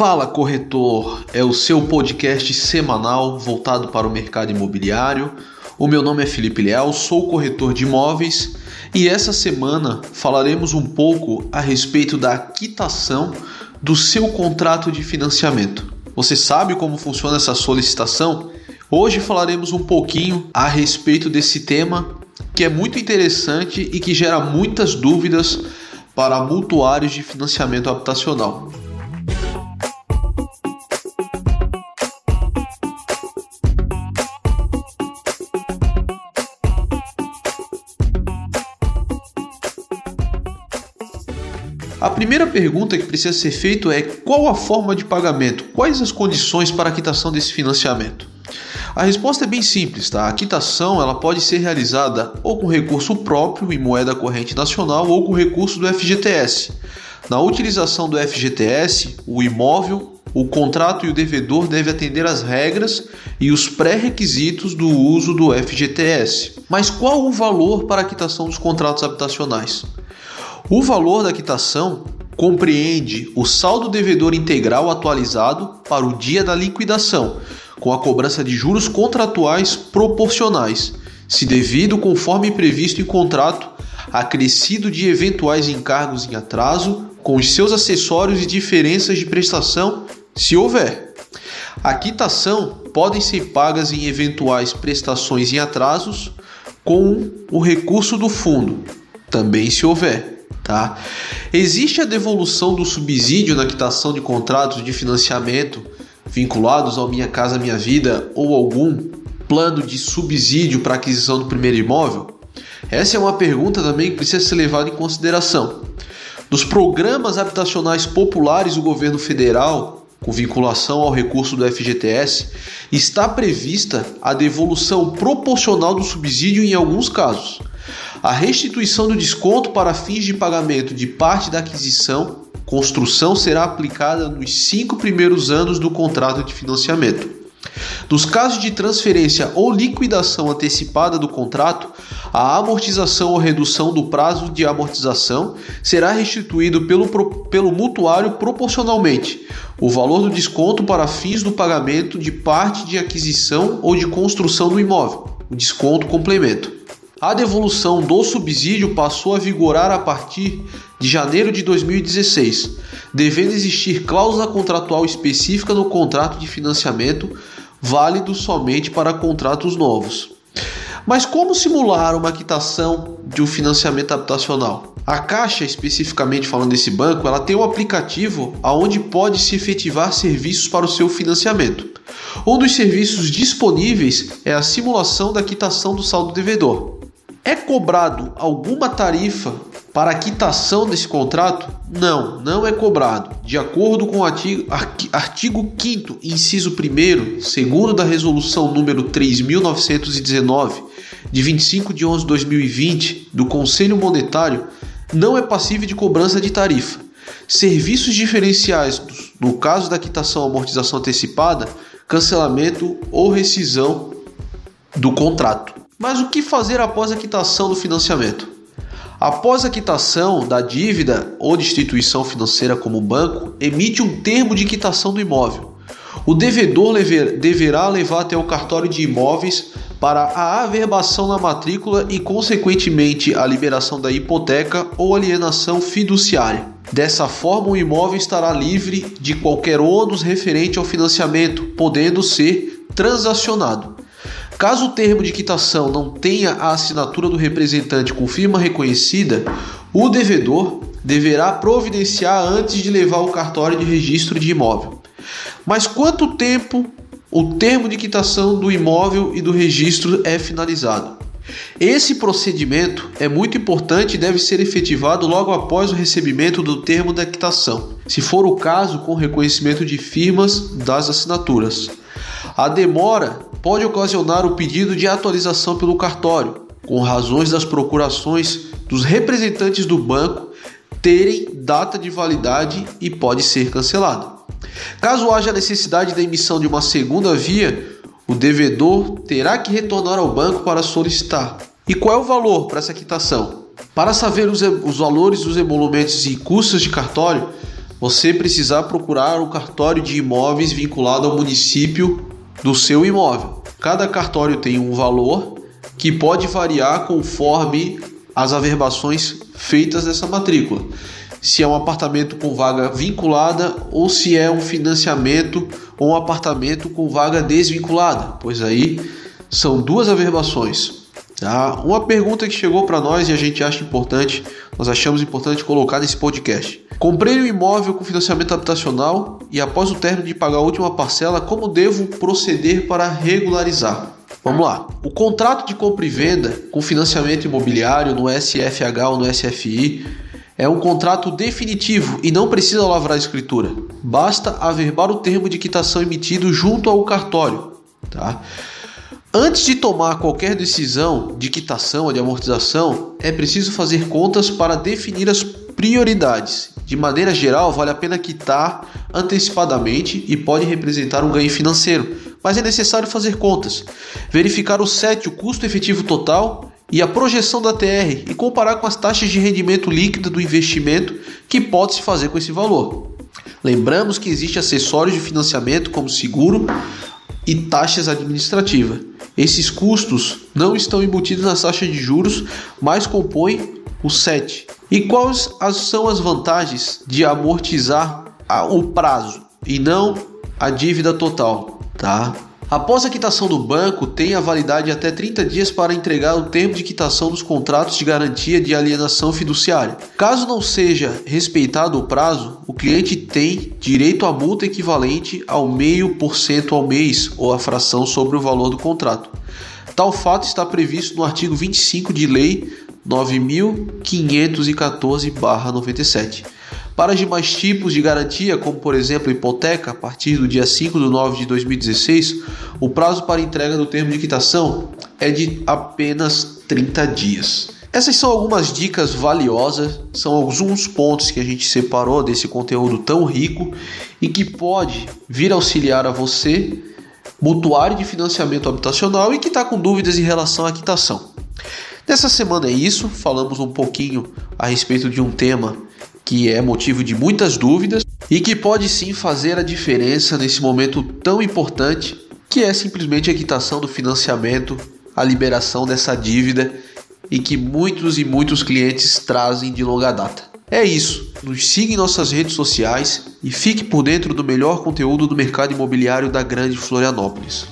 Fala Corretor, é o seu podcast semanal voltado para o mercado imobiliário. O meu nome é Felipe Leal, sou corretor de imóveis e essa semana falaremos um pouco a respeito da quitação do seu contrato de financiamento. Você sabe como funciona essa solicitação? Hoje falaremos um pouquinho a respeito desse tema que é muito interessante e que gera muitas dúvidas para mutuários de financiamento habitacional. A primeira pergunta que precisa ser feita é qual a forma de pagamento, quais as condições para a quitação desse financiamento. A resposta é bem simples, tá? A quitação ela pode ser realizada ou com recurso próprio em moeda corrente nacional ou com recurso do FGTS. Na utilização do FGTS, o imóvel, o contrato e o devedor devem atender às regras e os pré-requisitos do uso do FGTS. Mas qual o valor para a quitação dos contratos habitacionais? O valor da quitação compreende o saldo devedor integral atualizado para o dia da liquidação, com a cobrança de juros contratuais proporcionais, se devido conforme previsto em contrato, acrescido de eventuais encargos em atraso, com os seus acessórios e diferenças de prestação, se houver. A quitação podem ser pagas em eventuais prestações em atrasos com o recurso do fundo, também se houver. Tá? Existe a devolução do subsídio na quitação de contratos de financiamento vinculados ao Minha Casa Minha Vida ou algum plano de subsídio para aquisição do primeiro imóvel? Essa é uma pergunta também que precisa ser levada em consideração. Nos programas habitacionais populares do governo federal, com vinculação ao recurso do FGTS, está prevista a devolução proporcional do subsídio em alguns casos. A restituição do desconto para fins de pagamento de parte da aquisição, construção será aplicada nos cinco primeiros anos do contrato de financiamento. Nos casos de transferência ou liquidação antecipada do contrato, a amortização ou redução do prazo de amortização será restituído pelo, pelo mutuário proporcionalmente o valor do desconto para fins do pagamento de parte de aquisição ou de construção do imóvel, o desconto complemento. A devolução do subsídio passou a vigorar a partir de janeiro de 2016, devendo existir cláusula contratual específica no contrato de financiamento, válido somente para contratos novos. Mas como simular uma quitação de um financiamento habitacional? A Caixa, especificamente falando desse banco, ela tem um aplicativo onde pode se efetivar serviços para o seu financiamento. Um dos serviços disponíveis é a simulação da quitação do saldo devedor. É cobrado alguma tarifa para a quitação desse contrato? Não, não é cobrado. De acordo com o artigo, artigo 5 inciso 1 segundo da resolução número 3919 de 25 de 11 de 2020 do Conselho Monetário, não é passível de cobrança de tarifa. Serviços diferenciais no caso da quitação amortização antecipada, cancelamento ou rescisão do contrato. Mas o que fazer após a quitação do financiamento? Após a quitação da dívida ou de instituição financeira como banco, emite um termo de quitação do imóvel. O devedor deverá levar até o cartório de imóveis para a averbação na matrícula e, consequentemente, a liberação da hipoteca ou alienação fiduciária. Dessa forma, o imóvel estará livre de qualquer ônus referente ao financiamento, podendo ser transacionado. Caso o termo de quitação não tenha a assinatura do representante com firma reconhecida, o devedor deverá providenciar antes de levar o cartório de registro de imóvel. Mas quanto tempo o termo de quitação do imóvel e do registro é finalizado? Esse procedimento é muito importante e deve ser efetivado logo após o recebimento do termo da quitação, se for o caso com reconhecimento de firmas das assinaturas. A demora pode ocasionar o pedido de atualização pelo cartório, com razões das procurações dos representantes do banco terem data de validade e pode ser cancelado. Caso haja necessidade da emissão de uma segunda via, o devedor terá que retornar ao banco para solicitar. E qual é o valor para essa quitação? Para saber os, os valores dos emolumentos e custos de cartório, você precisar procurar o cartório de imóveis vinculado ao município do seu imóvel. Cada cartório tem um valor que pode variar conforme as averbações feitas dessa matrícula. Se é um apartamento com vaga vinculada ou se é um financiamento ou um apartamento com vaga desvinculada, pois aí são duas averbações. Tá? Uma pergunta que chegou para nós e a gente acha importante, nós achamos importante colocar nesse podcast. Comprei um imóvel com financiamento habitacional e após o término de pagar a última parcela, como devo proceder para regularizar? Vamos lá. O contrato de compra e venda com financiamento imobiliário no SFH ou no SFI é um contrato definitivo e não precisa lavrar a escritura. Basta averbar o termo de quitação emitido junto ao cartório, tá? Antes de tomar qualquer decisão de quitação ou de amortização, é preciso fazer contas para definir as prioridades. De maneira geral, vale a pena quitar antecipadamente e pode representar um ganho financeiro, mas é necessário fazer contas, verificar o SET, o custo efetivo total e a projeção da TR e comparar com as taxas de rendimento líquida do investimento que pode se fazer com esse valor. Lembramos que existe acessórios de financiamento como seguro e taxas administrativas. Esses custos não estão embutidos nas taxas de juros, mas compõem o SET. E quais são as vantagens de amortizar o prazo e não a dívida total, tá? Após a quitação do banco, tem a validade até 30 dias para entregar o termo de quitação dos contratos de garantia de alienação fiduciária. Caso não seja respeitado o prazo, o cliente tem direito à multa equivalente ao meio por cento ao mês ou a fração sobre o valor do contrato. Tal fato está previsto no artigo 25 de Lei 9514-97. Para os demais tipos de garantia, como por exemplo hipoteca, a partir do dia 5 de 9 de 2016, o prazo para entrega do termo de quitação é de apenas 30 dias. Essas são algumas dicas valiosas, são alguns pontos que a gente separou desse conteúdo tão rico e que pode vir auxiliar a você, mutuário de financiamento habitacional e que está com dúvidas em relação à quitação. Nessa semana é isso, falamos um pouquinho a respeito de um tema que é motivo de muitas dúvidas e que pode sim fazer a diferença nesse momento tão importante que é simplesmente a quitação do financiamento, a liberação dessa dívida e que muitos e muitos clientes trazem de longa data. É isso. Nos siga em nossas redes sociais e fique por dentro do melhor conteúdo do mercado imobiliário da Grande Florianópolis.